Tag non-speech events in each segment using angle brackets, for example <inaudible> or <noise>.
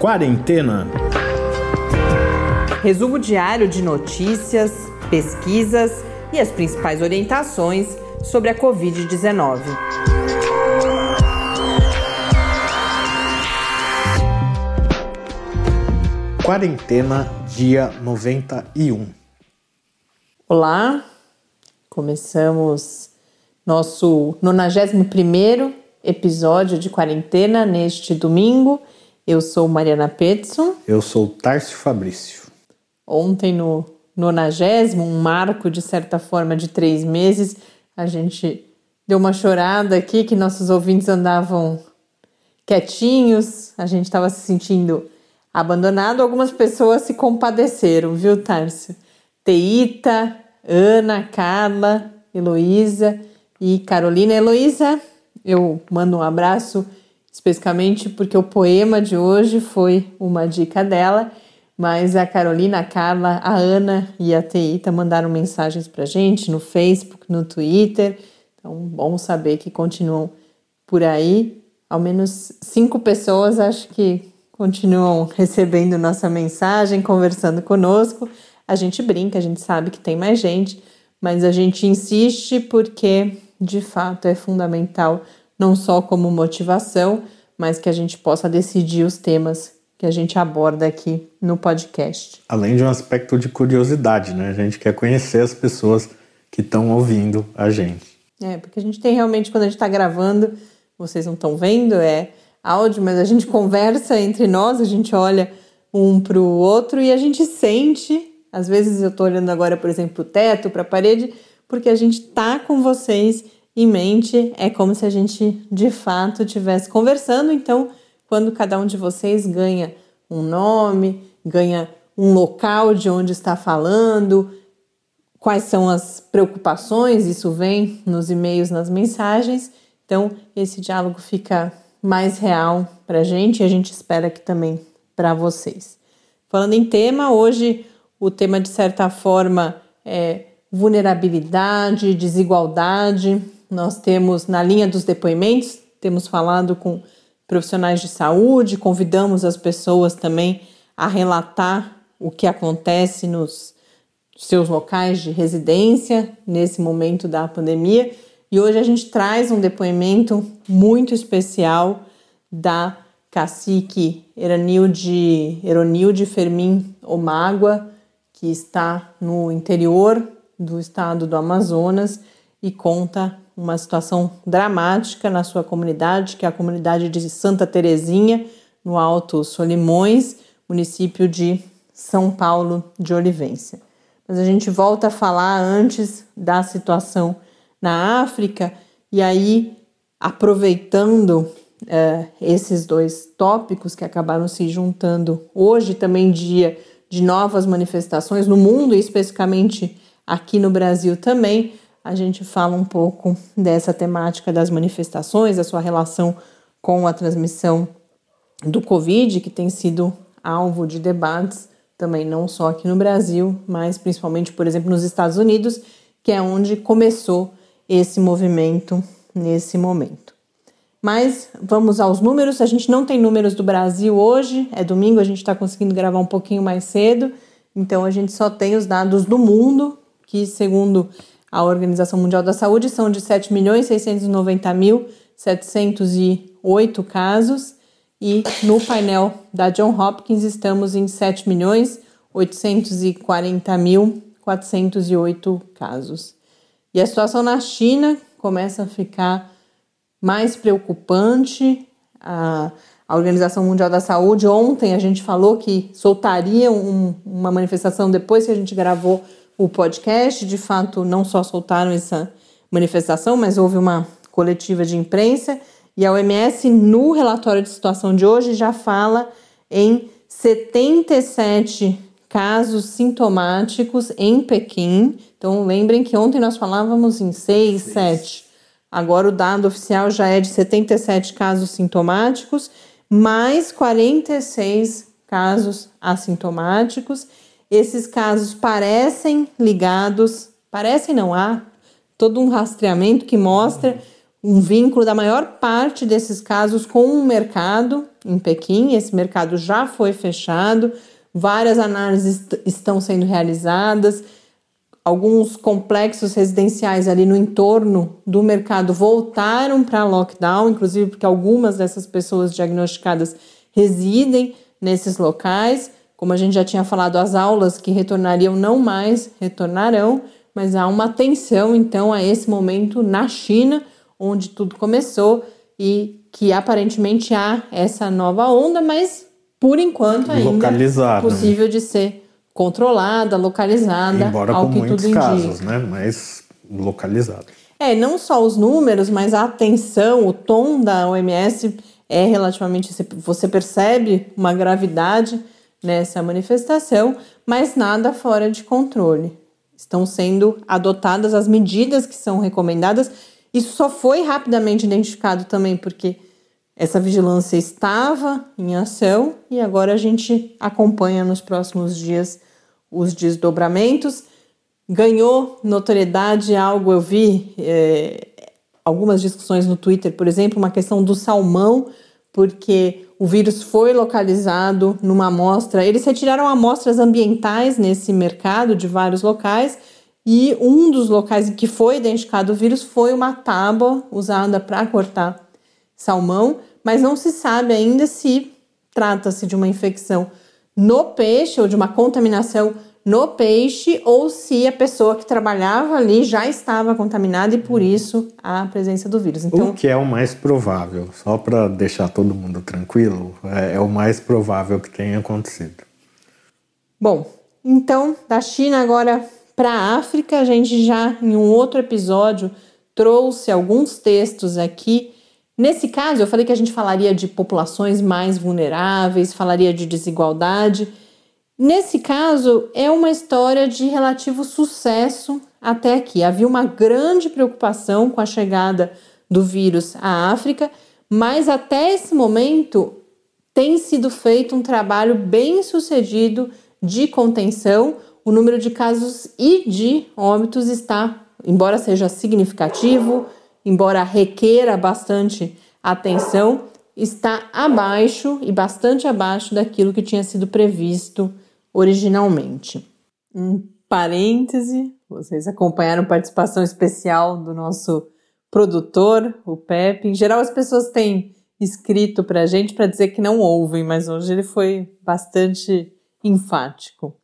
Quarentena. Resumo diário de notícias, pesquisas e as principais orientações sobre a Covid-19. Quarentena, dia 91. Olá, começamos nosso 91 episódio de quarentena neste domingo. Eu sou Mariana Petson. Eu sou Tárcio Fabrício. Ontem, no nonagésimo, um marco de certa forma de três meses, a gente deu uma chorada aqui que nossos ouvintes andavam quietinhos, a gente estava se sentindo abandonado. Algumas pessoas se compadeceram, viu, Tárcio? Teita, Ana, Carla, Heloísa e Carolina. Heloísa, eu mando um abraço especificamente porque o poema de hoje foi uma dica dela, mas a Carolina, a Carla, a Ana e a Teita mandaram mensagens para gente no Facebook, no Twitter. Então, bom saber que continuam por aí. Ao menos cinco pessoas acho que continuam recebendo nossa mensagem, conversando conosco. A gente brinca, a gente sabe que tem mais gente, mas a gente insiste porque de fato é fundamental não só como motivação, mas que a gente possa decidir os temas que a gente aborda aqui no podcast. Além de um aspecto de curiosidade, né? A gente quer conhecer as pessoas que estão ouvindo a gente. É, porque a gente tem realmente, quando a gente está gravando, vocês não estão vendo, é áudio, mas a gente <laughs> conversa entre nós, a gente olha um para o outro e a gente sente. Às vezes eu estou olhando agora, por exemplo, para o teto, para a parede, porque a gente tá com vocês em mente, é como se a gente de fato estivesse conversando. Então, quando cada um de vocês ganha um nome, ganha um local de onde está falando, quais são as preocupações, isso vem nos e-mails, nas mensagens. Então, esse diálogo fica mais real para a gente e a gente espera que também para vocês. Falando em tema, hoje o tema de certa forma é vulnerabilidade, desigualdade, nós temos, na linha dos depoimentos, temos falado com profissionais de saúde, convidamos as pessoas também a relatar o que acontece nos seus locais de residência nesse momento da pandemia. E hoje a gente traz um depoimento muito especial da cacique Eranilde, Eronilde Fermin Omágua, que está no interior do estado do Amazonas e conta uma situação dramática na sua comunidade, que é a comunidade de Santa Terezinha, no Alto Solimões, município de São Paulo de Olivência. Mas a gente volta a falar antes da situação na África, e aí, aproveitando é, esses dois tópicos que acabaram se juntando hoje, também dia de novas manifestações no mundo e especificamente aqui no Brasil também, a gente fala um pouco dessa temática das manifestações, a sua relação com a transmissão do Covid, que tem sido alvo de debates também não só aqui no Brasil, mas principalmente, por exemplo, nos Estados Unidos, que é onde começou esse movimento nesse momento. Mas vamos aos números. A gente não tem números do Brasil hoje, é domingo, a gente está conseguindo gravar um pouquinho mais cedo, então a gente só tem os dados do mundo, que segundo a Organização Mundial da Saúde são de 7.690.708 casos e no painel da John Hopkins estamos em 7.840.408 casos. E a situação na China começa a ficar mais preocupante. A, a Organização Mundial da Saúde ontem a gente falou que soltaria um, uma manifestação depois que a gente gravou o podcast. De fato, não só soltaram essa manifestação, mas houve uma coletiva de imprensa. E a OMS, no relatório de situação de hoje, já fala em 77 casos sintomáticos em Pequim. Então, lembrem que ontem nós falávamos em 6, 7. Agora o dado oficial já é de 77 casos sintomáticos, mais 46 casos assintomáticos esses casos parecem ligados, parecem não há todo um rastreamento que mostra um vínculo da maior parte desses casos com um mercado em Pequim. Esse mercado já foi fechado, várias análises estão sendo realizadas, alguns complexos residenciais ali no entorno do mercado voltaram para lockdown, inclusive porque algumas dessas pessoas diagnosticadas residem nesses locais. Como a gente já tinha falado, as aulas que retornariam não mais retornarão, mas há uma atenção então a esse momento na China, onde tudo começou e que aparentemente há essa nova onda, mas por enquanto ainda é possível de ser controlada, localizada, Embora ao com que muitos tudo casos, indica. né? Mas localizado. É, não só os números, mas a atenção, o tom da OMS é relativamente. Você percebe uma gravidade nessa manifestação, mas nada fora de controle. Estão sendo adotadas as medidas que são recomendadas. Isso só foi rapidamente identificado também porque essa vigilância estava em ação e agora a gente acompanha nos próximos dias os desdobramentos. Ganhou notoriedade algo, eu vi é, algumas discussões no Twitter, por exemplo, uma questão do salmão, porque o vírus foi localizado numa amostra. Eles retiraram amostras ambientais nesse mercado de vários locais e um dos locais em que foi identificado o vírus foi uma tábua usada para cortar salmão, mas não se sabe ainda se trata-se de uma infecção no peixe ou de uma contaminação no peixe ou se a pessoa que trabalhava ali já estava contaminada e por isso a presença do vírus. Então, o que é o mais provável, só para deixar todo mundo tranquilo, é, é o mais provável que tenha acontecido. Bom, então da China agora para a África, a gente já em um outro episódio trouxe alguns textos aqui. Nesse caso, eu falei que a gente falaria de populações mais vulneráveis, falaria de desigualdade. Nesse caso, é uma história de relativo sucesso até aqui. Havia uma grande preocupação com a chegada do vírus à África, mas até esse momento tem sido feito um trabalho bem sucedido de contenção. O número de casos e de óbitos está, embora seja significativo, embora requeira bastante atenção, está abaixo e bastante abaixo daquilo que tinha sido previsto originalmente. Um parêntese, vocês acompanharam participação especial do nosso produtor, o Pepe. Em geral, as pessoas têm escrito para a gente para dizer que não ouvem, mas hoje ele foi bastante enfático.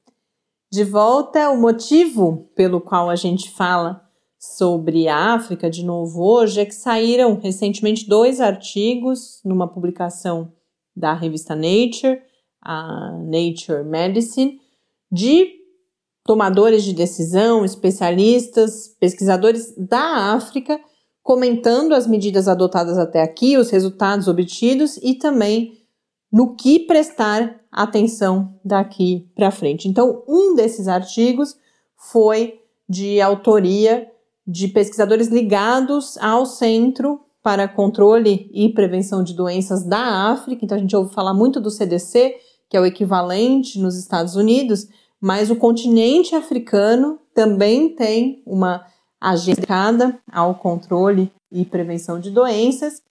De volta, o motivo pelo qual a gente fala sobre a África de novo hoje é que saíram recentemente dois artigos numa publicação da revista Nature a Nature Medicine, de tomadores de decisão, especialistas, pesquisadores da África, comentando as medidas adotadas até aqui, os resultados obtidos e também no que prestar atenção daqui para frente. Então, um desses artigos foi de autoria de pesquisadores ligados ao Centro para Controle e Prevenção de Doenças da África. Então, a gente ouve falar muito do CDC, que é o equivalente nos Estados Unidos, mas o continente africano também tem uma agenda dedicada ao controle e prevenção de doenças.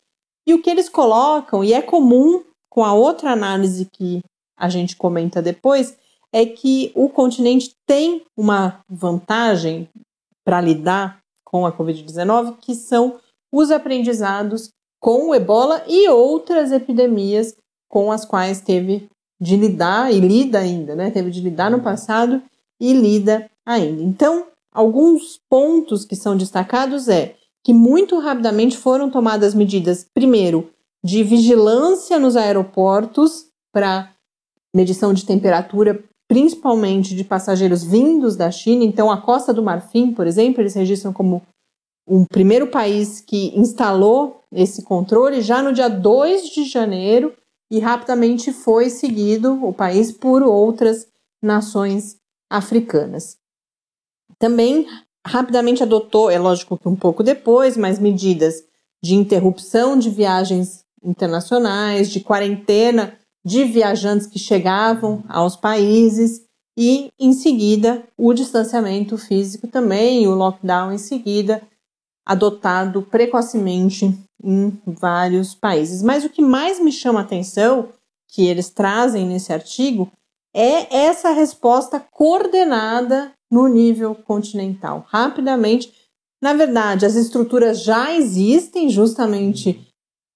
E o que eles colocam, e é comum com a outra análise que a gente comenta depois, é que o continente tem uma vantagem para lidar com a Covid-19, que são os aprendizados com o ebola e outras epidemias com as quais teve de lidar e lida ainda, né? Teve de lidar no passado e lida ainda. Então, alguns pontos que são destacados é que muito rapidamente foram tomadas medidas, primeiro, de vigilância nos aeroportos para medição de temperatura, principalmente de passageiros vindos da China. Então, a Costa do Marfim, por exemplo, eles registram como o primeiro país que instalou esse controle já no dia 2 de janeiro e rapidamente foi seguido o país por outras nações africanas. Também rapidamente adotou, é lógico que um pouco depois, mas medidas de interrupção de viagens internacionais, de quarentena de viajantes que chegavam aos países e, em seguida, o distanciamento físico também, o lockdown em seguida, adotado precocemente em vários países. Mas o que mais me chama a atenção, que eles trazem nesse artigo, é essa resposta coordenada no nível continental. Rapidamente, na verdade, as estruturas já existem justamente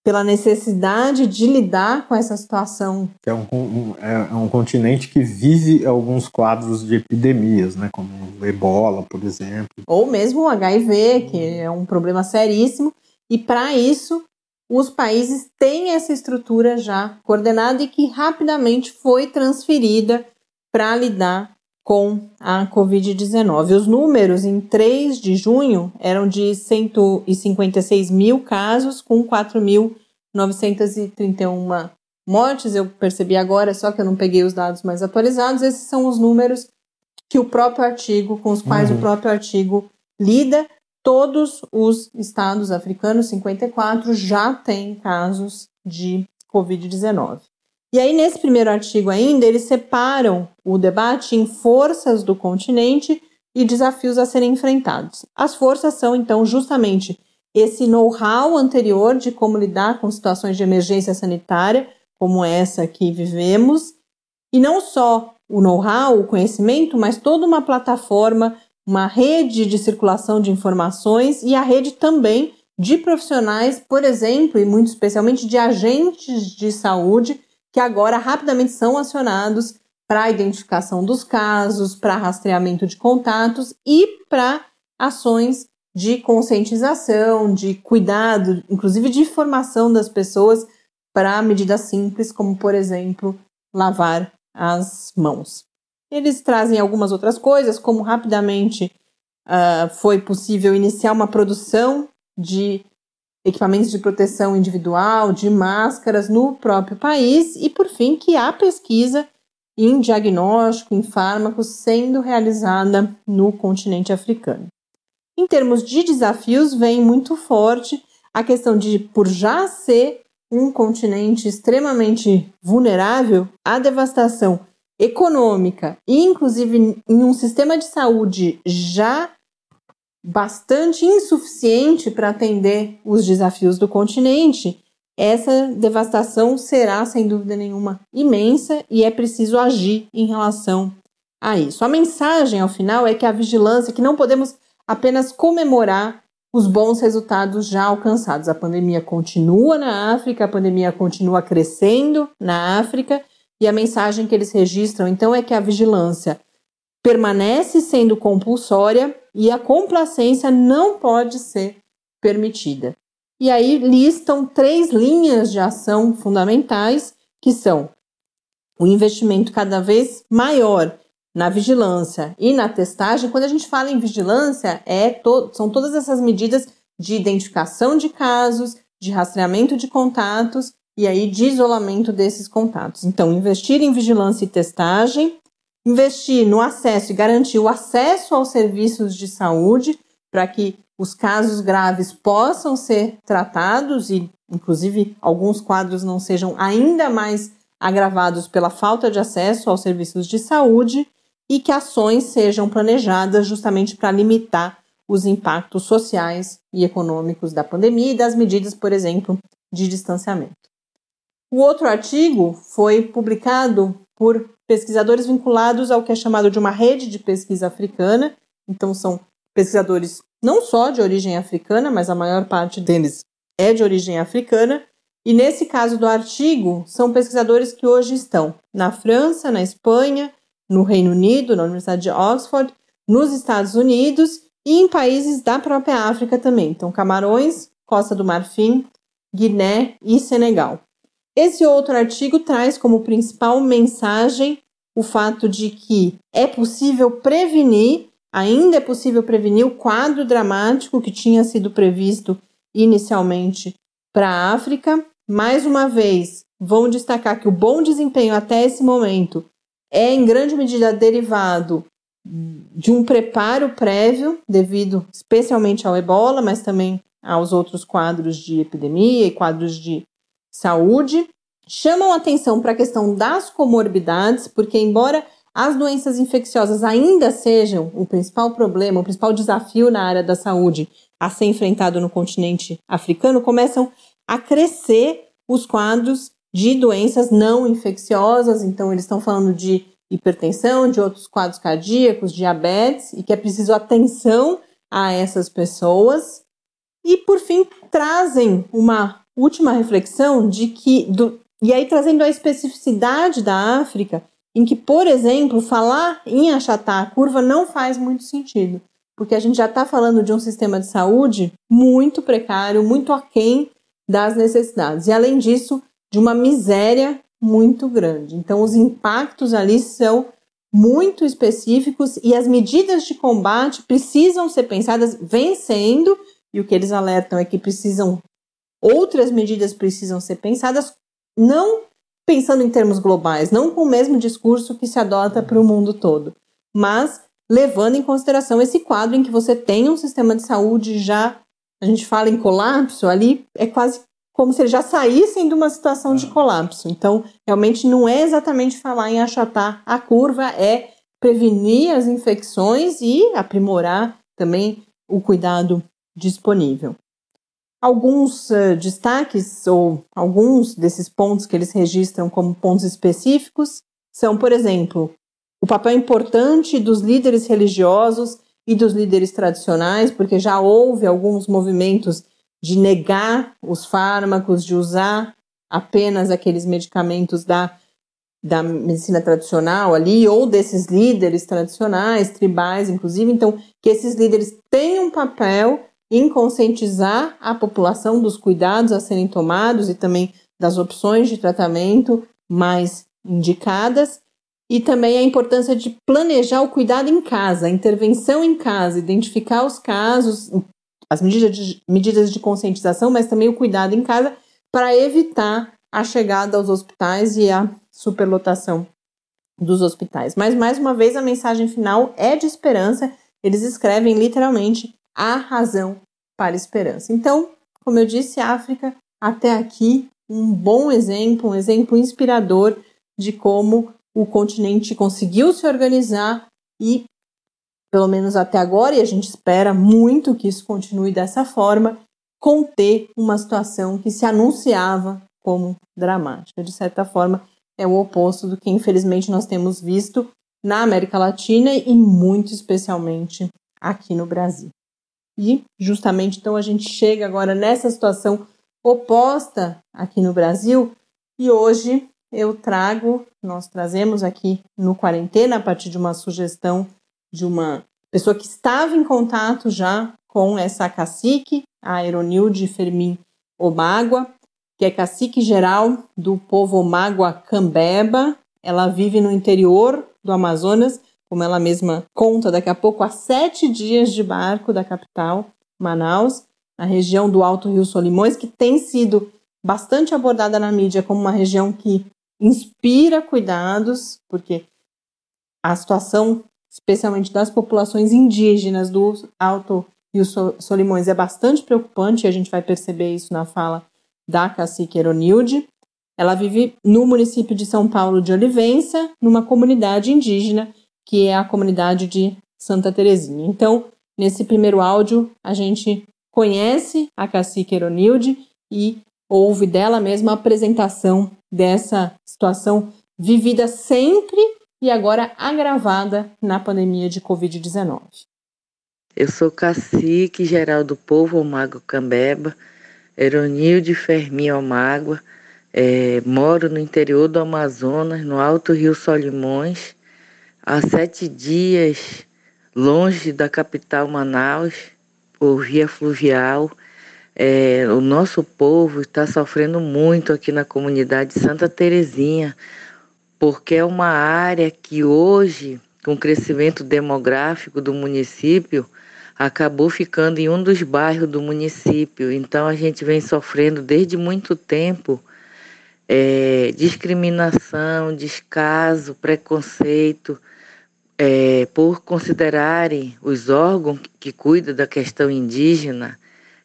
pela necessidade de lidar com essa situação. É um, um, é um continente que vive alguns quadros de epidemias, né, como o ebola, por exemplo. Ou mesmo o HIV, que é um problema seríssimo, e para isso os países têm essa estrutura já coordenada e que rapidamente foi transferida para lidar com a Covid-19. Os números em 3 de junho eram de 156 mil casos, com 4.931 mortes. Eu percebi agora, só que eu não peguei os dados mais atualizados. Esses são os números que o próprio artigo, com os quais uhum. o próprio artigo lida. Todos os estados africanos, 54, já têm casos de Covid-19. E aí, nesse primeiro artigo ainda, eles separam o debate em forças do continente e desafios a serem enfrentados. As forças são, então, justamente esse know-how anterior de como lidar com situações de emergência sanitária, como essa que vivemos, e não só o know-how, o conhecimento, mas toda uma plataforma, uma rede de circulação de informações e a rede também de profissionais, por exemplo, e muito especialmente de agentes de saúde que agora rapidamente são acionados para identificação dos casos, para rastreamento de contatos e para ações de conscientização, de cuidado, inclusive de formação das pessoas para medidas simples, como, por exemplo, lavar as mãos. Eles trazem algumas outras coisas, como rapidamente uh, foi possível iniciar uma produção de equipamentos de proteção individual, de máscaras no próprio país e, por fim, que há pesquisa em diagnóstico, em fármacos sendo realizada no continente africano. Em termos de desafios, vem muito forte a questão de, por já ser um continente extremamente vulnerável à devastação econômica inclusive, em um sistema de saúde já bastante insuficiente para atender os desafios do continente, essa devastação será, sem dúvida nenhuma, imensa e é preciso agir em relação a isso. A mensagem, ao final, é que a vigilância, que não podemos apenas comemorar os bons resultados já alcançados. A pandemia continua na África, a pandemia continua crescendo na África, e a mensagem que eles registram, então, é que a vigilância permanece sendo compulsória e a complacência não pode ser permitida. E aí listam três linhas de ação fundamentais, que são o investimento cada vez maior na vigilância e na testagem. Quando a gente fala em vigilância, é to são todas essas medidas de identificação de casos, de rastreamento de contatos e aí de isolamento desses contatos. Então, investir em vigilância e testagem, investir no acesso e garantir o acesso aos serviços de saúde para que os casos graves possam ser tratados e, inclusive, alguns quadros não sejam ainda mais agravados pela falta de acesso aos serviços de saúde e que ações sejam planejadas justamente para limitar os impactos sociais e econômicos da pandemia e das medidas, por exemplo, de distanciamento. O outro artigo foi publicado por pesquisadores vinculados ao que é chamado de uma rede de pesquisa africana. Então, são pesquisadores não só de origem africana, mas a maior parte deles é de origem africana. E nesse caso do artigo, são pesquisadores que hoje estão na França, na Espanha, no Reino Unido, na Universidade de Oxford, nos Estados Unidos e em países da própria África também. Então, Camarões, Costa do Marfim, Guiné e Senegal. Esse outro artigo traz como principal mensagem o fato de que é possível prevenir, ainda é possível prevenir o quadro dramático que tinha sido previsto inicialmente para a África. Mais uma vez, vão destacar que o bom desempenho até esse momento é em grande medida derivado de um preparo prévio, devido especialmente ao ebola, mas também aos outros quadros de epidemia e quadros de saúde, chamam atenção para a questão das comorbidades, porque embora as doenças infecciosas ainda sejam o principal problema, o principal desafio na área da saúde, a ser enfrentado no continente africano, começam a crescer os quadros de doenças não infecciosas. Então, eles estão falando de hipertensão, de outros quadros cardíacos, diabetes, e que é preciso atenção a essas pessoas. E, por fim, trazem uma última reflexão de que, do, e aí trazendo a especificidade da África, em que, por exemplo, falar em achatar a curva não faz muito sentido, porque a gente já está falando de um sistema de saúde muito precário, muito aquém das necessidades. E, além disso, de uma miséria muito grande. Então, os impactos ali são muito específicos e as medidas de combate precisam ser pensadas vencendo, e o que eles alertam é que precisam outras medidas precisam ser pensadas não pensando em termos globais, não com o mesmo discurso que se adota para o mundo todo, mas levando em consideração esse quadro em que você tem um sistema de saúde já, a gente fala em colapso, ali é quase como se eles já saíssem de uma situação de colapso. Então, realmente não é exatamente falar em achatar a curva, é prevenir as infecções e aprimorar também o cuidado disponível. Alguns uh, destaques ou alguns desses pontos que eles registram como pontos específicos são, por exemplo, o papel importante dos líderes religiosos e dos líderes tradicionais, porque já houve alguns movimentos de negar os fármacos, de usar apenas aqueles medicamentos da, da medicina tradicional ali, ou desses líderes tradicionais, tribais, inclusive. Então, que esses líderes tenham um papel em conscientizar a população dos cuidados a serem tomados e também das opções de tratamento mais indicadas. E também a importância de planejar o cuidado em casa, a intervenção em casa, identificar os casos, as medidas de, medidas de conscientização, mas também o cuidado em casa para evitar a chegada aos hospitais e a superlotação dos hospitais. Mas mais uma vez a mensagem final é de esperança. Eles escrevem literalmente a razão para esperança. Então, como eu disse, África até aqui um bom exemplo, um exemplo inspirador de como o continente conseguiu se organizar e pelo menos até agora, e a gente espera muito que isso continue dessa forma, conter uma situação que se anunciava como dramática. De certa forma, é o oposto do que infelizmente nós temos visto na América Latina e muito especialmente aqui no Brasil. E justamente então a gente chega agora nessa situação oposta aqui no Brasil e hoje eu trago, nós trazemos aqui no quarentena a partir de uma sugestão de uma pessoa que estava em contato já com essa cacique, a Eronilde Fermin Omágua, que é cacique geral do povo Omágua Cambeba. Ela vive no interior do Amazonas, como ela mesma conta daqui a pouco, a sete dias de barco da capital, Manaus, na região do Alto Rio Solimões, que tem sido bastante abordada na mídia como uma região que inspira cuidados, porque a situação especialmente das populações indígenas do Alto Rio Solimões, é bastante preocupante, e a gente vai perceber isso na fala da cacique Eronilde. Ela vive no município de São Paulo de Olivença, numa comunidade indígena, que é a comunidade de Santa Terezinha. Então, nesse primeiro áudio, a gente conhece a cacique Eronilde e ouve dela mesma a apresentação dessa situação vivida sempre e agora agravada na pandemia de Covid-19. Eu sou cacique geral do povo Omago Cambeba, Eronilde Fermi Omágua, é, moro no interior do Amazonas, no Alto Rio Solimões, há sete dias longe da capital Manaus, por via fluvial. É, o nosso povo está sofrendo muito aqui na comunidade Santa Terezinha, porque é uma área que hoje, com o crescimento demográfico do município, acabou ficando em um dos bairros do município. Então a gente vem sofrendo desde muito tempo é, discriminação, descaso, preconceito, é, por considerarem os órgãos que cuidam da questão indígena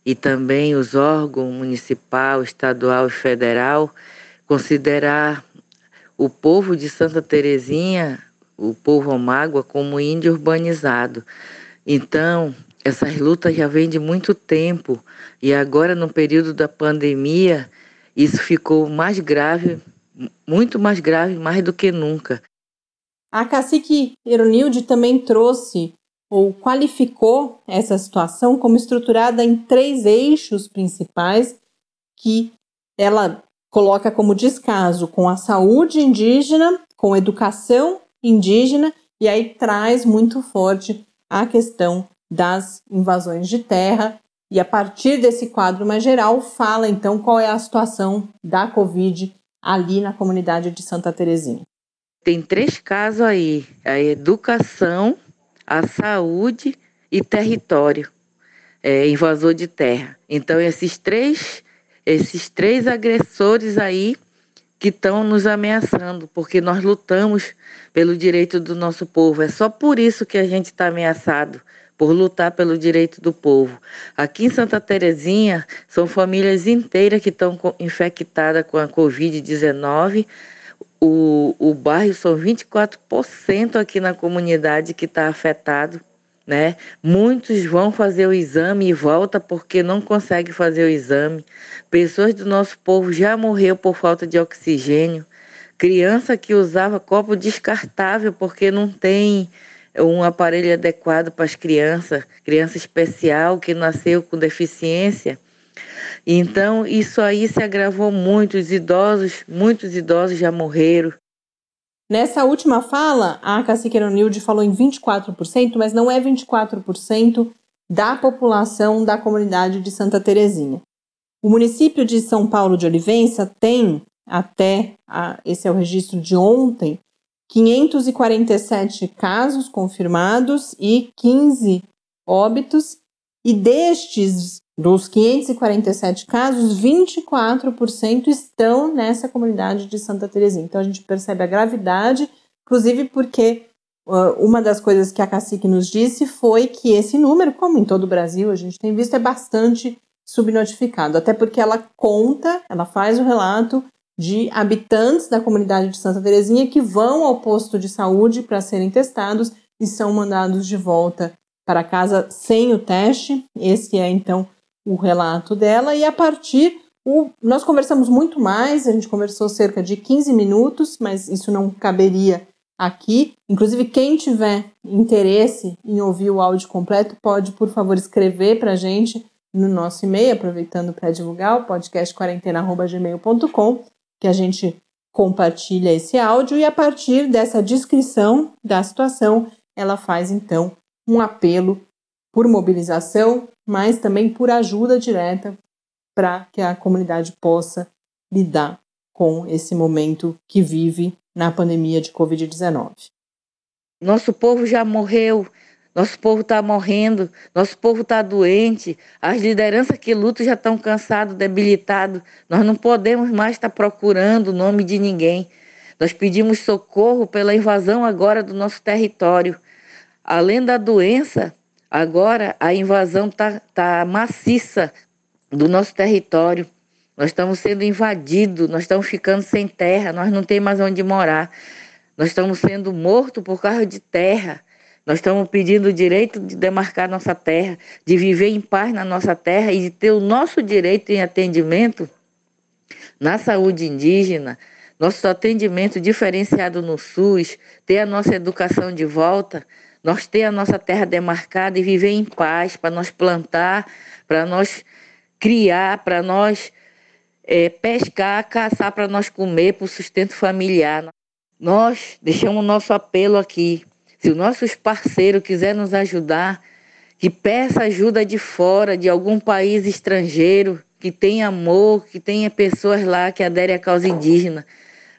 e também os órgãos municipal, estadual e federal, considerar o povo de Santa Terezinha, o povo Omágua, como índio urbanizado. Então, essas lutas já vêm de muito tempo e agora no período da pandemia isso ficou mais grave, muito mais grave, mais do que nunca. A cacique Eronilde também trouxe ou qualificou essa situação como estruturada em três eixos principais que ela coloca como descaso com a saúde indígena, com educação indígena e aí traz muito forte a questão das invasões de terra e a partir desse quadro mais geral fala então qual é a situação da Covid ali na comunidade de Santa Terezinha. Tem três casos aí: a educação, a saúde e território, é, invasor de terra. Então esses três, esses três agressores aí que estão nos ameaçando, porque nós lutamos pelo direito do nosso povo. É só por isso que a gente está ameaçado por lutar pelo direito do povo. Aqui em Santa Terezinha, são famílias inteiras que estão infectadas com a Covid-19. O, o bairro são 24% aqui na comunidade que está afetado. Né? Muitos vão fazer o exame e volta porque não conseguem fazer o exame. Pessoas do nosso povo já morreu por falta de oxigênio. Criança que usava copo descartável porque não tem um aparelho adequado para as crianças, criança especial que nasceu com deficiência. Então, isso aí se agravou muito, os idosos, muitos idosos já morreram. Nessa última fala, a cacique Nilde falou em 24%, mas não é 24% da população da comunidade de Santa Terezinha. O município de São Paulo de Olivença tem, até a, esse é o registro de ontem, 547 casos confirmados e 15 óbitos, e destes, dos 547 casos, 24% estão nessa comunidade de Santa Terezinha. Então a gente percebe a gravidade, inclusive porque uh, uma das coisas que a cacique nos disse foi que esse número, como em todo o Brasil a gente tem visto, é bastante subnotificado, até porque ela conta, ela faz o relato de habitantes da comunidade de Santa Terezinha que vão ao posto de saúde para serem testados e são mandados de volta para casa sem o teste. Esse é então o relato dela e a partir o, nós conversamos muito mais, a gente conversou cerca de 15 minutos, mas isso não caberia aqui. Inclusive, quem tiver interesse em ouvir o áudio completo, pode, por favor, escrever para a gente no nosso e-mail, aproveitando para divulgar o podcast que a gente compartilha esse áudio e a partir dessa descrição da situação, ela faz então um apelo por mobilização, mas também por ajuda direta para que a comunidade possa lidar com esse momento que vive na pandemia de Covid-19. Nosso povo já morreu nosso povo está morrendo, nosso povo está doente, as lideranças que lutam já estão cansados, debilitados. Nós não podemos mais estar tá procurando o nome de ninguém. Nós pedimos socorro pela invasão agora do nosso território. Além da doença, agora a invasão está tá maciça do nosso território. Nós estamos sendo invadidos, nós estamos ficando sem terra, nós não temos mais onde morar. Nós estamos sendo mortos por causa de terra. Nós estamos pedindo o direito de demarcar nossa terra, de viver em paz na nossa terra e de ter o nosso direito em atendimento na saúde indígena, nosso atendimento diferenciado no SUS, ter a nossa educação de volta, nós ter a nossa terra demarcada e viver em paz, para nós plantar, para nós criar, para nós é, pescar, caçar, para nós comer, para o sustento familiar. Nós deixamos o nosso apelo aqui se os nossos parceiros quiserem nos ajudar, que peça ajuda de fora, de algum país estrangeiro, que tenha amor, que tenha pessoas lá que aderem à causa indígena,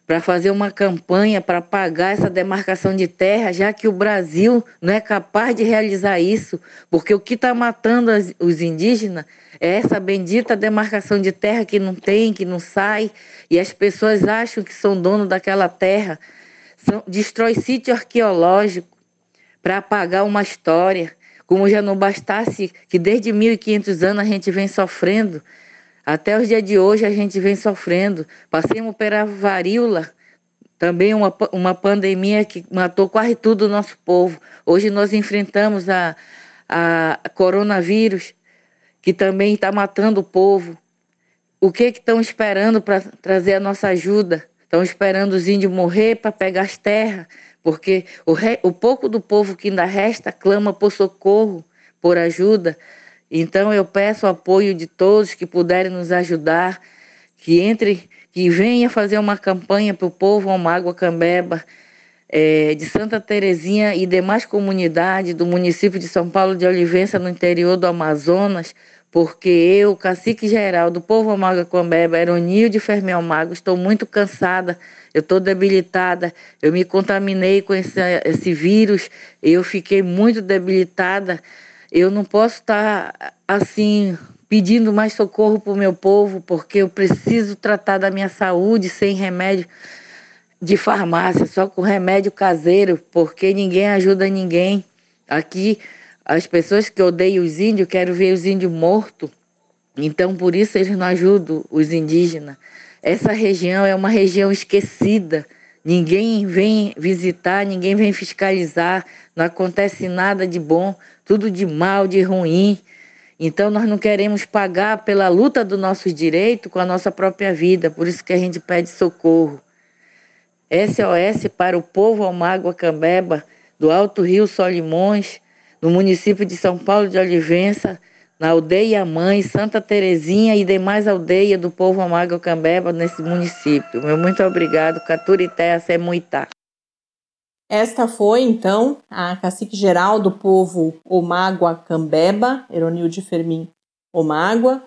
para fazer uma campanha para pagar essa demarcação de terra, já que o Brasil não é capaz de realizar isso, porque o que está matando as, os indígenas é essa bendita demarcação de terra que não tem, que não sai, e as pessoas acham que são dono daquela terra. São, destrói sítio arqueológico, para apagar uma história, como já não bastasse que desde 1500 anos a gente vem sofrendo, até os dias de hoje a gente vem sofrendo. Passemos pela varíola, também uma, uma pandemia que matou quase tudo o nosso povo. Hoje nós enfrentamos a, a coronavírus, que também está matando o povo. O que estão esperando para trazer a nossa ajuda? Estão esperando os índios morrer para pegar as terras, porque o, re... o pouco do povo que ainda resta clama por socorro, por ajuda. Então eu peço o apoio de todos que puderem nos ajudar, que entre, que venha fazer uma campanha para o povo Omágua Cambeba, é, de Santa Terezinha e demais comunidades do município de São Paulo de Olivença, no interior do Amazonas, porque eu, cacique geral do povo Omágua Cambeba, Eronil de Fermel Mago, estou muito cansada, eu estou debilitada, eu me contaminei com esse, esse vírus, eu fiquei muito debilitada, eu não posso estar assim pedindo mais socorro para o meu povo, porque eu preciso tratar da minha saúde sem remédio de farmácia, só com remédio caseiro, porque ninguém ajuda ninguém. Aqui, as pessoas que odeiam os índios querem ver os índios mortos, então por isso eles não ajudam os indígenas. Essa região é uma região esquecida. Ninguém vem visitar, ninguém vem fiscalizar, não acontece nada de bom, tudo de mal, de ruim. Então nós não queremos pagar pela luta dos nossos direitos com a nossa própria vida, por isso que a gente pede socorro. SOS para o povo Almágua Cambeba, do Alto Rio Solimões, no município de São Paulo de Olivença, na aldeia Mãe, Santa Terezinha e demais aldeias do povo Almágua Cambeba nesse município. Meu muito obrigado, Caturité Semuitá. Esta foi, então, a cacique geral do povo Omágua Cambeba, Eronilde Fermin Omágua.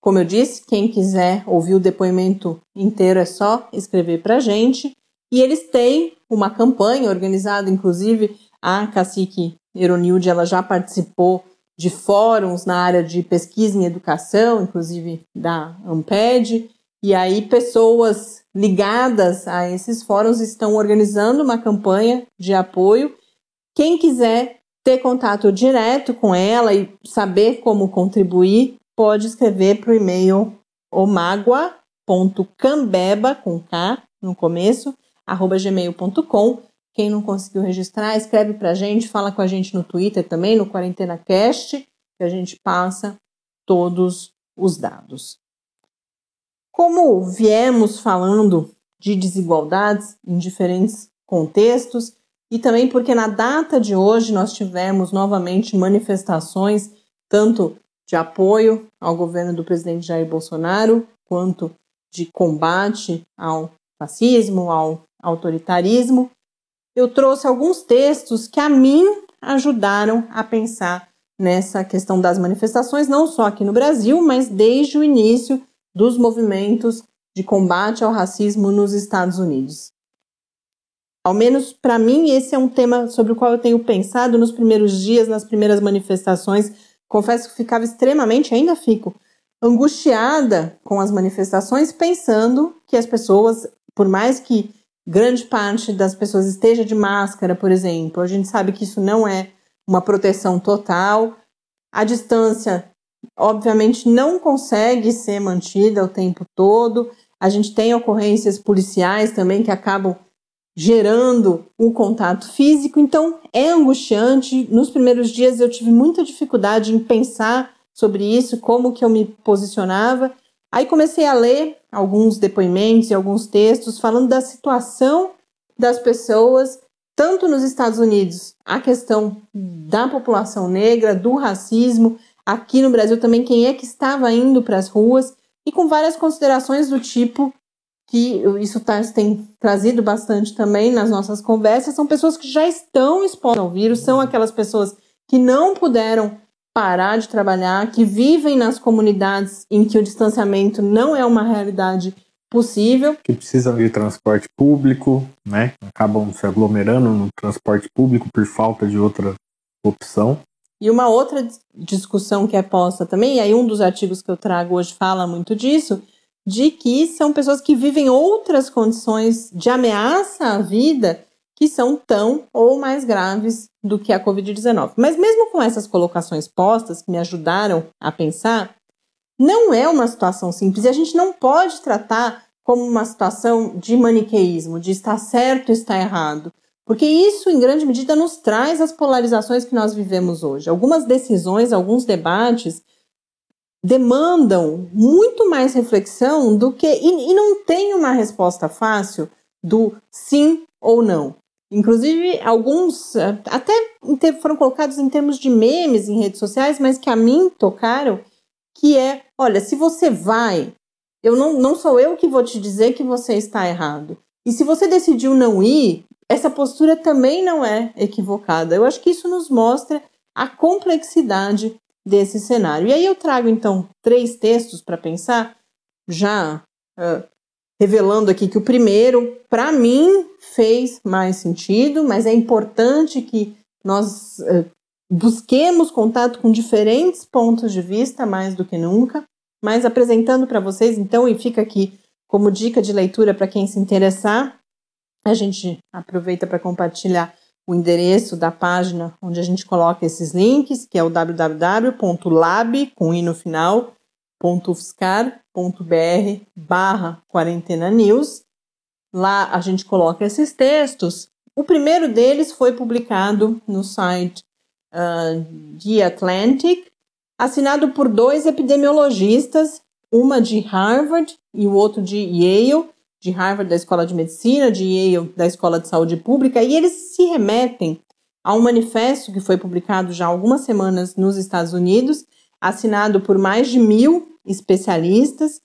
Como eu disse, quem quiser ouvir o depoimento inteiro é só escrever para a gente. E eles têm uma campanha organizada, inclusive a cacique Eronilde, ela já participou de fóruns na área de pesquisa em educação, inclusive da Amped, e aí pessoas ligadas a esses fóruns estão organizando uma campanha de apoio. Quem quiser ter contato direto com ela e saber como contribuir, pode escrever para o e-mail omagua.cambeba, com K no começo, arroba gmail.com. Quem não conseguiu registrar, escreve para a gente, fala com a gente no Twitter também, no Quarentena Cast, que a gente passa todos os dados. Como viemos falando de desigualdades em diferentes contextos, e também porque na data de hoje nós tivemos novamente manifestações, tanto de apoio ao governo do presidente Jair Bolsonaro, quanto de combate ao fascismo, ao autoritarismo, eu trouxe alguns textos que a mim ajudaram a pensar nessa questão das manifestações, não só aqui no Brasil, mas desde o início dos movimentos de combate ao racismo nos Estados Unidos. Ao menos para mim, esse é um tema sobre o qual eu tenho pensado nos primeiros dias, nas primeiras manifestações. Confesso que ficava extremamente, ainda fico, angustiada com as manifestações, pensando que as pessoas por mais que grande parte das pessoas esteja de máscara, por exemplo, a gente sabe que isso não é uma proteção total. A distância, obviamente, não consegue ser mantida o tempo todo. A gente tem ocorrências policiais também que acabam gerando o contato físico, então é angustiante. Nos primeiros dias eu tive muita dificuldade em pensar sobre isso, como que eu me posicionava. Aí comecei a ler alguns depoimentos e alguns textos falando da situação das pessoas, tanto nos Estados Unidos, a questão da população negra, do racismo, aqui no Brasil também, quem é que estava indo para as ruas, e com várias considerações do tipo que isso tá, tem trazido bastante também nas nossas conversas, são pessoas que já estão expostas ao vírus, são aquelas pessoas que não puderam parar de trabalhar, que vivem nas comunidades em que o distanciamento não é uma realidade possível. Que precisam de transporte público, né? Acabam se aglomerando no transporte público por falta de outra opção. E uma outra discussão que é posta também, e aí um dos artigos que eu trago hoje fala muito disso, de que são pessoas que vivem outras condições de ameaça à vida que são tão ou mais graves do que a Covid-19. Mas mesmo com essas colocações postas que me ajudaram a pensar, não é uma situação simples e a gente não pode tratar como uma situação de maniqueísmo, de está certo, está errado, Porque isso, em grande medida, nos traz as polarizações que nós vivemos hoje. Algumas decisões, alguns debates demandam muito mais reflexão do que. E, e não tem uma resposta fácil do sim ou não. Inclusive, alguns eh, até foram colocados em termos de memes em redes sociais, mas que a mim tocaram, que é, olha, se você vai, eu não, não sou eu que vou te dizer que você está errado. E se você decidiu não ir, essa postura também não é equivocada. Eu acho que isso nos mostra a complexidade desse cenário. E aí eu trago então três textos para pensar, já uh, revelando aqui que o primeiro, para mim, fez mais sentido, mas é importante que nós uh, busquemos contato com diferentes pontos de vista mais do que nunca. Mas apresentando para vocês, então, e fica aqui como dica de leitura para quem se interessar, a gente aproveita para compartilhar o endereço da página onde a gente coloca esses links, que é o www.lab, com i no final, .ufscar.br barra quarentena news. Lá a gente coloca esses textos. O primeiro deles foi publicado no site uh, de Atlantic, assinado por dois epidemiologistas, uma de Harvard e o outro de Yale, de Harvard, da Escola de Medicina, de Yale, da Escola de Saúde Pública, e eles se remetem a um manifesto que foi publicado já há algumas semanas nos Estados Unidos, assinado por mais de mil especialistas,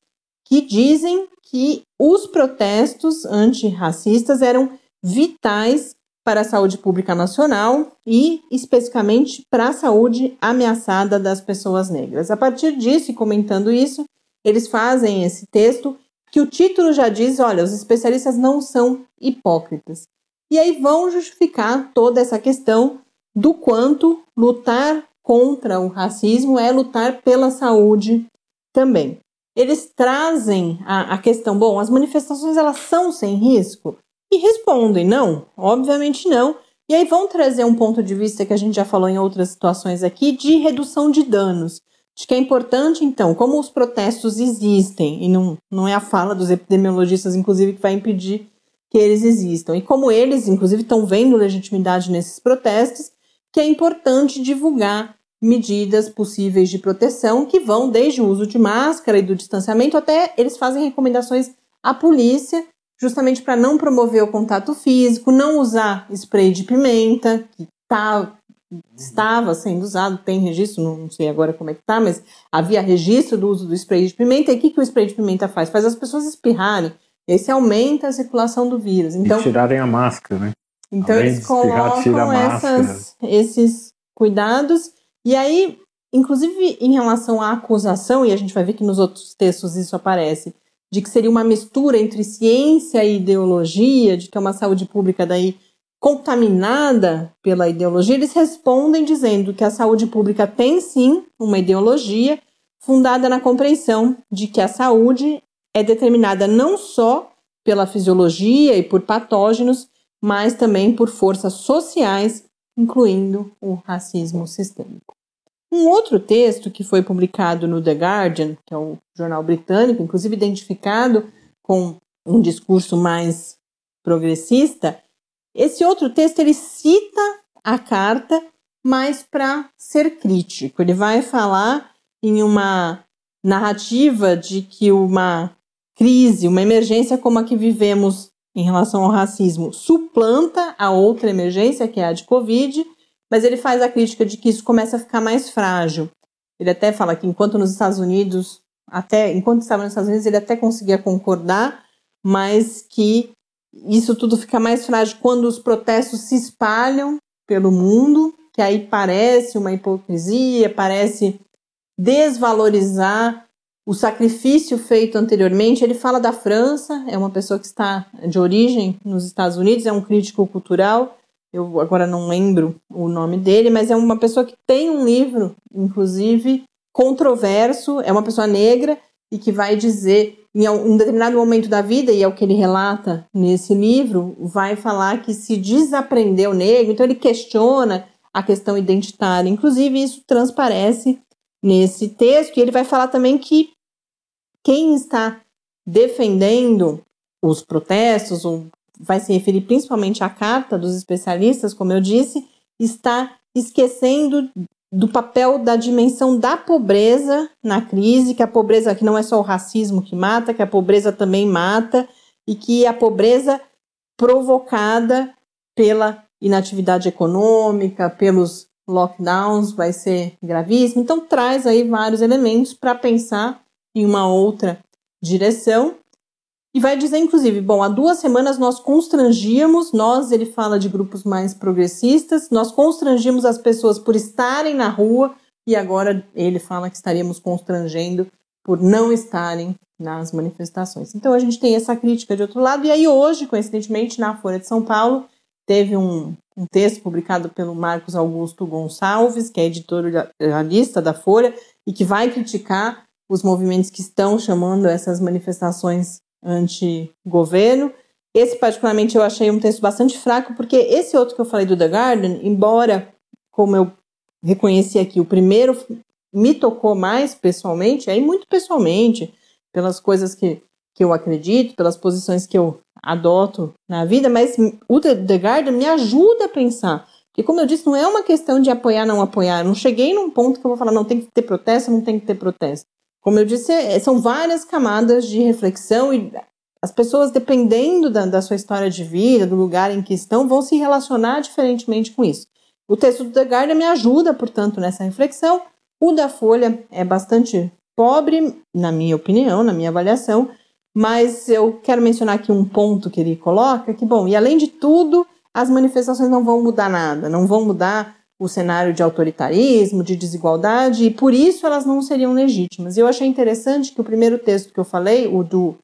que dizem que os protestos antirracistas eram vitais para a saúde pública nacional e, especificamente, para a saúde ameaçada das pessoas negras. A partir disso, e comentando isso, eles fazem esse texto que o título já diz: olha, os especialistas não são hipócritas. E aí vão justificar toda essa questão do quanto lutar contra o racismo é lutar pela saúde também. Eles trazem a, a questão, bom, as manifestações elas são sem risco? E respondem, não, obviamente não. E aí vão trazer um ponto de vista que a gente já falou em outras situações aqui, de redução de danos. Acho que é importante, então, como os protestos existem, e não, não é a fala dos epidemiologistas, inclusive, que vai impedir que eles existam, e como eles, inclusive, estão vendo legitimidade nesses protestos, que é importante divulgar medidas possíveis de proteção que vão desde o uso de máscara e do distanciamento até eles fazem recomendações à polícia justamente para não promover o contato físico, não usar spray de pimenta, que tá estava sendo usado, tem registro, não sei agora como é que tá, mas havia registro do uso do spray de pimenta. E o que, que o spray de pimenta faz? Faz as pessoas espirrarem. Esse aumenta a circulação do vírus. Então, e tirarem a máscara, né? Então Além eles colocam essas, esses cuidados. E aí, inclusive em relação à acusação, e a gente vai ver que nos outros textos isso aparece, de que seria uma mistura entre ciência e ideologia, de que é uma saúde pública daí contaminada pela ideologia, eles respondem dizendo que a saúde pública tem sim uma ideologia fundada na compreensão de que a saúde é determinada não só pela fisiologia e por patógenos, mas também por forças sociais, incluindo o racismo sistêmico. Um outro texto que foi publicado no The Guardian, que é um jornal britânico, inclusive identificado com um discurso mais progressista, esse outro texto ele cita a carta, mas para ser crítico. Ele vai falar em uma narrativa de que uma crise, uma emergência como a que vivemos em relação ao racismo suplanta a outra emergência, que é a de Covid, mas ele faz a crítica de que isso começa a ficar mais frágil. Ele até fala que enquanto nos Estados Unidos, até enquanto estava nos Estados Unidos, ele até conseguia concordar, mas que isso tudo fica mais frágil quando os protestos se espalham pelo mundo, que aí parece uma hipocrisia, parece desvalorizar o sacrifício feito anteriormente. Ele fala da França, é uma pessoa que está de origem nos Estados Unidos, é um crítico cultural. Eu agora não lembro o nome dele, mas é uma pessoa que tem um livro, inclusive, controverso, é uma pessoa negra e que vai dizer em um determinado momento da vida, e é o que ele relata nesse livro, vai falar que se desaprendeu negro, então ele questiona a questão identitária. Inclusive, isso transparece nesse texto, e ele vai falar também que quem está defendendo os protestos, ou vai se referir principalmente à carta dos especialistas, como eu disse, está esquecendo do papel da dimensão da pobreza na crise, que a pobreza que não é só o racismo que mata, que a pobreza também mata e que a pobreza provocada pela inatividade econômica, pelos lockdowns vai ser gravíssimo. Então traz aí vários elementos para pensar em uma outra direção. E vai dizer, inclusive, bom, há duas semanas nós constrangíamos, nós, ele fala de grupos mais progressistas, nós constrangimos as pessoas por estarem na rua e agora ele fala que estaríamos constrangendo por não estarem nas manifestações. Então a gente tem essa crítica de outro lado, e aí hoje, coincidentemente, na Folha de São Paulo, teve um, um texto publicado pelo Marcos Augusto Gonçalves, que é editorialista da Folha, e que vai criticar os movimentos que estão chamando essas manifestações anti-governo. Esse, particularmente, eu achei um texto bastante fraco, porque esse outro que eu falei do The Garden, embora, como eu reconheci aqui, o primeiro me tocou mais pessoalmente, aí muito pessoalmente, pelas coisas que, que eu acredito, pelas posições que eu adoto na vida, mas o The, Garden me ajuda a pensar. Porque, como eu disse, não é uma questão de apoiar, não apoiar. Eu não cheguei num ponto que eu vou falar, não, tem que ter protesto, não tem que ter protesto. Como eu disse, é, são várias camadas de reflexão e as pessoas, dependendo da, da, sua história de vida, do lugar em que estão, vão se relacionar diferentemente com isso. O texto do The Guardian me ajuda, portanto, nessa reflexão. O da Folha é bastante pobre, na minha opinião, na minha avaliação, mas eu quero mencionar aqui um ponto que ele coloca, que, bom, e além de tudo, as manifestações não vão mudar nada, não vão mudar o cenário de autoritarismo, de desigualdade, e por isso elas não seriam legítimas. Eu achei interessante que o primeiro texto que eu falei, o do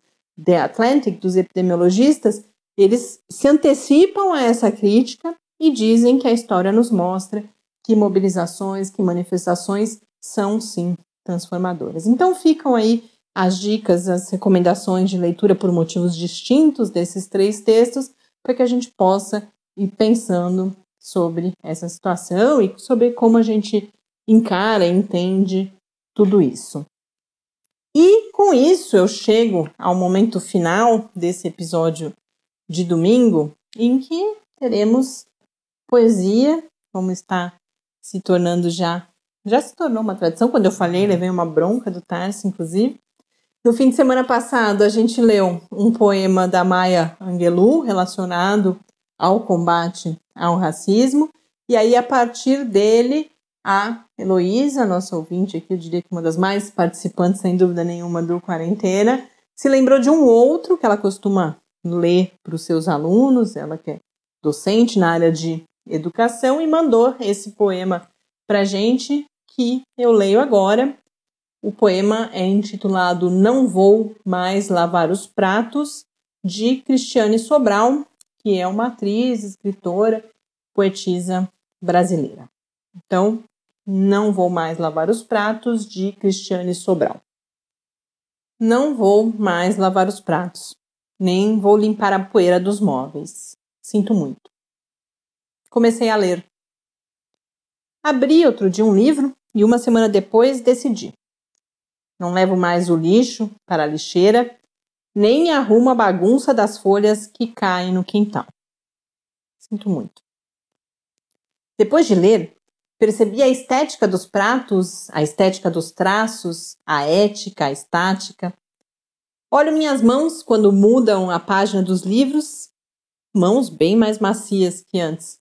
The Atlantic, dos epidemiologistas, eles se antecipam a essa crítica e dizem que a história nos mostra que mobilizações, que manifestações são sim transformadoras. Então ficam aí as dicas, as recomendações de leitura por motivos distintos desses três textos, para que a gente possa ir pensando sobre essa situação e sobre como a gente encara, entende tudo isso. E com isso eu chego ao momento final desse episódio de domingo, em que teremos poesia, como está se tornando já. Já se tornou uma tradição. Quando eu falei, levei uma bronca do Tarso, inclusive. No fim de semana passado, a gente leu um poema da Maya Angelou relacionado ao combate ao racismo. E aí, a partir dele, a Heloísa, nossa ouvinte aqui, eu diria que uma das mais participantes, sem dúvida nenhuma, do Quarentena, se lembrou de um outro que ela costuma ler para os seus alunos, ela que é docente na área de educação, e mandou esse poema para gente, que eu leio agora. O poema é intitulado Não Vou Mais Lavar os Pratos, de Cristiane Sobral, que é uma atriz, escritora, poetisa brasileira. Então, Não Vou Mais Lavar os Pratos, de Cristiane Sobral. Não vou mais lavar os pratos, nem vou limpar a poeira dos móveis. Sinto muito. Comecei a ler. Abri outro dia um livro e uma semana depois decidi. Não levo mais o lixo para a lixeira nem arruma a bagunça das folhas que caem no quintal. Sinto muito. Depois de ler, percebi a estética dos pratos, a estética dos traços, a ética, a estática. Olho minhas mãos quando mudam a página dos livros, mãos bem mais macias que antes.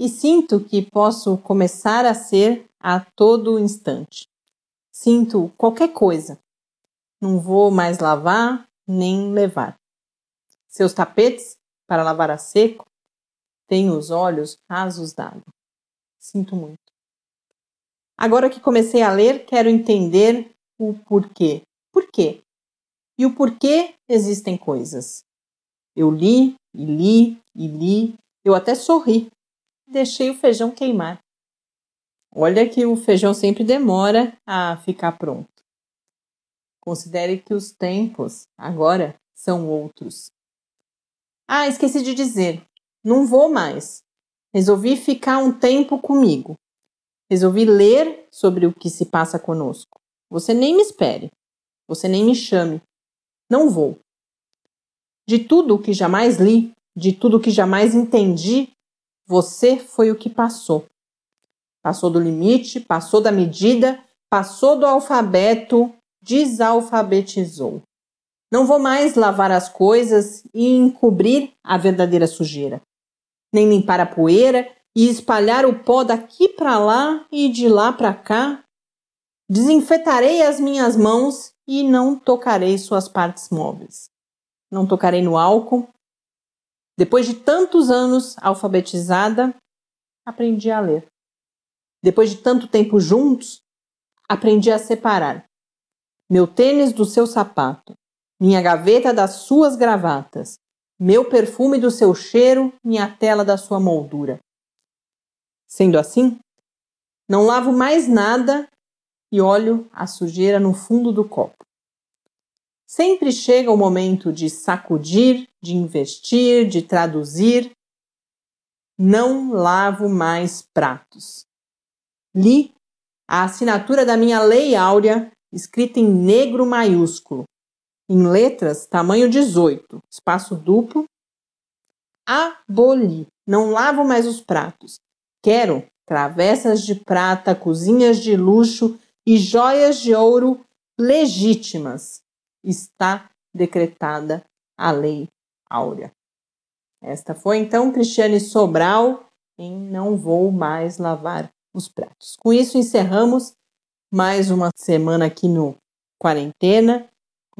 E sinto que posso começar a ser a todo instante. Sinto qualquer coisa. Não vou mais lavar, nem levar. Seus tapetes, para lavar a seco, têm os olhos rasos d'água. Sinto muito. Agora que comecei a ler, quero entender o porquê. Por quê? E o porquê existem coisas. Eu li, e li, e li, eu até sorri. Deixei o feijão queimar. Olha que o feijão sempre demora a ficar pronto. Considere que os tempos agora são outros. Ah, esqueci de dizer. Não vou mais. Resolvi ficar um tempo comigo. Resolvi ler sobre o que se passa conosco. Você nem me espere. Você nem me chame. Não vou. De tudo o que jamais li, de tudo o que jamais entendi, você foi o que passou. Passou do limite, passou da medida, passou do alfabeto, desalfabetizou. Não vou mais lavar as coisas e encobrir a verdadeira sujeira, nem limpar a poeira e espalhar o pó daqui para lá e de lá para cá. Desinfetarei as minhas mãos e não tocarei suas partes móveis. Não tocarei no álcool. Depois de tantos anos alfabetizada, aprendi a ler. Depois de tanto tempo juntos, aprendi a separar meu tênis do seu sapato, minha gaveta das suas gravatas, meu perfume do seu cheiro, minha tela da sua moldura. Sendo assim, não lavo mais nada e olho a sujeira no fundo do copo. Sempre chega o momento de sacudir, de investir, de traduzir. Não lavo mais pratos. Li a assinatura da minha Lei Áurea, escrita em negro maiúsculo, em letras tamanho 18, espaço duplo. Aboli. Não lavo mais os pratos. Quero travessas de prata, cozinhas de luxo e joias de ouro legítimas. Está decretada a Lei Áurea. Esta foi então Cristiane Sobral em Não Vou Mais Lavar os Pratos. Com isso, encerramos mais uma semana aqui no Quarentena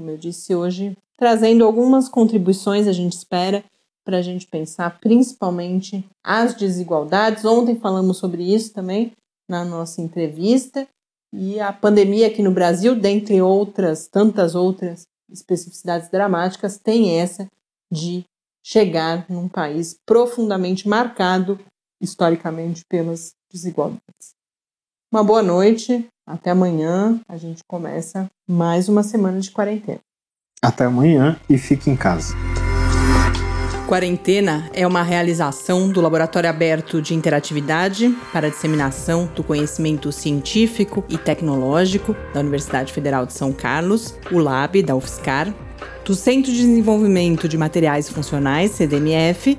como eu disse hoje, trazendo algumas contribuições, a gente espera, para a gente pensar principalmente as desigualdades. Ontem falamos sobre isso também na nossa entrevista. E a pandemia aqui no Brasil, dentre outras, tantas outras especificidades dramáticas, tem essa de chegar num país profundamente marcado historicamente pelas desigualdades. Uma boa noite, até amanhã. A gente começa mais uma semana de quarentena. Até amanhã e fique em casa. Quarentena é uma realização do Laboratório Aberto de Interatividade para a Disseminação do Conhecimento Científico e Tecnológico da Universidade Federal de São Carlos, o LAB da UFSCar, do Centro de Desenvolvimento de Materiais Funcionais, CDMF,